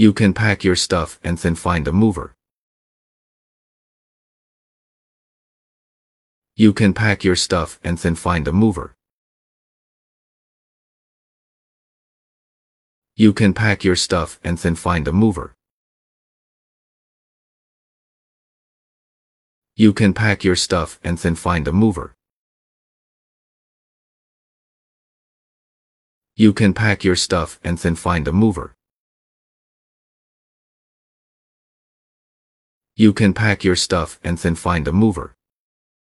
You can pack your stuff and then find a mover. You can pack your stuff and then find a mover. You can pack your stuff and then find a mover. You can pack your stuff and then find a mover. You can pack your stuff and then find a mover. You can pack your stuff and then find a mover.